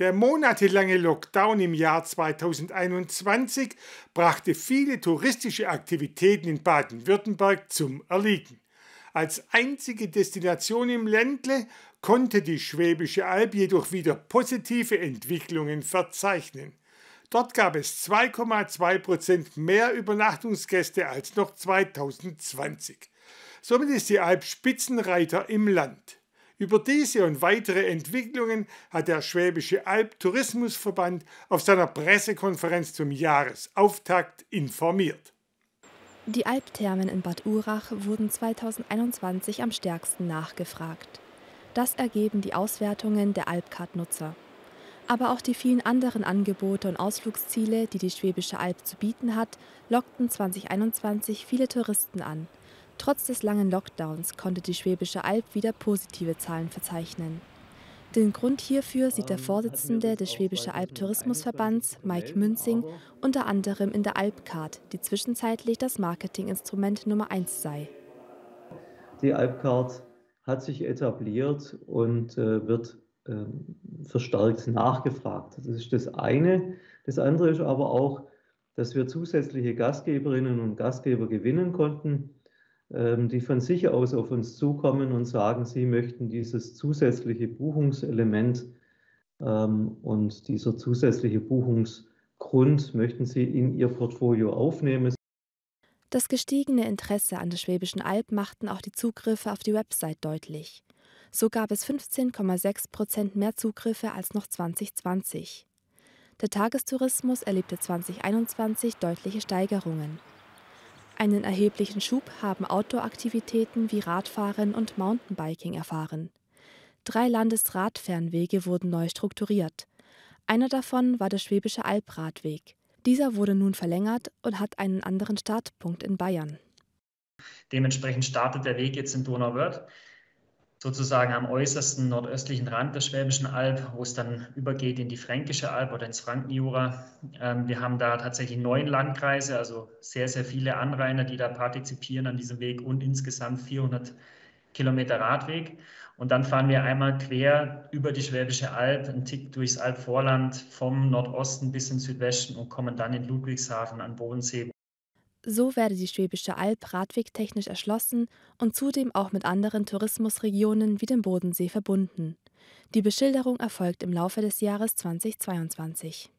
Der monatelange Lockdown im Jahr 2021 brachte viele touristische Aktivitäten in Baden-Württemberg zum Erliegen. Als einzige Destination im Ländle konnte die Schwäbische Alb jedoch wieder positive Entwicklungen verzeichnen. Dort gab es 2,2 Prozent mehr Übernachtungsgäste als noch 2020. Somit ist die Alp Spitzenreiter im Land. Über diese und weitere Entwicklungen hat der Schwäbische Alb Tourismusverband auf seiner Pressekonferenz zum Jahresauftakt informiert. Die Alpthermen in Bad Urach wurden 2021 am stärksten nachgefragt. Das ergeben die Auswertungen der Alpcard-Nutzer. Aber auch die vielen anderen Angebote und Ausflugsziele, die die Schwäbische Alb zu bieten hat, lockten 2021 viele Touristen an. Trotz des langen Lockdowns konnte die Schwäbische Alb wieder positive Zahlen verzeichnen. Den Grund hierfür sieht der Vorsitzende des Schwäbische Alb Tourismusverbands, Mike Münzing, unter anderem in der Alpcard, die zwischenzeitlich das Marketinginstrument Nummer eins sei. Die Alpcard hat sich etabliert und äh, wird äh, verstärkt nachgefragt. Das ist das eine. Das andere ist aber auch, dass wir zusätzliche Gastgeberinnen und Gastgeber gewinnen konnten ähm, die von sich aus auf uns zukommen und sagen, sie möchten dieses zusätzliche Buchungselement ähm, und dieser zusätzliche Buchungsgrund möchten sie in ihr Portfolio aufnehmen. Das gestiegene Interesse an der Schwäbischen Alb machten auch die Zugriffe auf die Website deutlich. So gab es 15,6 Prozent mehr Zugriffe als noch 2020. Der Tagestourismus erlebte 2021 deutliche Steigerungen. Einen erheblichen Schub haben Outdoor-Aktivitäten wie Radfahren und Mountainbiking erfahren. Drei Landesradfernwege wurden neu strukturiert. Einer davon war der Schwäbische Albradweg. Dieser wurde nun verlängert und hat einen anderen Startpunkt in Bayern. Dementsprechend startet der Weg jetzt in Donauwörth sozusagen am äußersten nordöstlichen Rand der Schwäbischen Alb, wo es dann übergeht in die Fränkische Alb oder ins Frankenjura. Ähm, wir haben da tatsächlich neun Landkreise, also sehr, sehr viele Anrainer, die da partizipieren an diesem Weg und insgesamt 400 Kilometer Radweg. Und dann fahren wir einmal quer über die Schwäbische Alb, einen Tick durchs Albvorland vom Nordosten bis in Südwesten und kommen dann in Ludwigshafen an Bodensee, so werde die Schwäbische Alb radwegtechnisch erschlossen und zudem auch mit anderen Tourismusregionen wie dem Bodensee verbunden. Die Beschilderung erfolgt im Laufe des Jahres 2022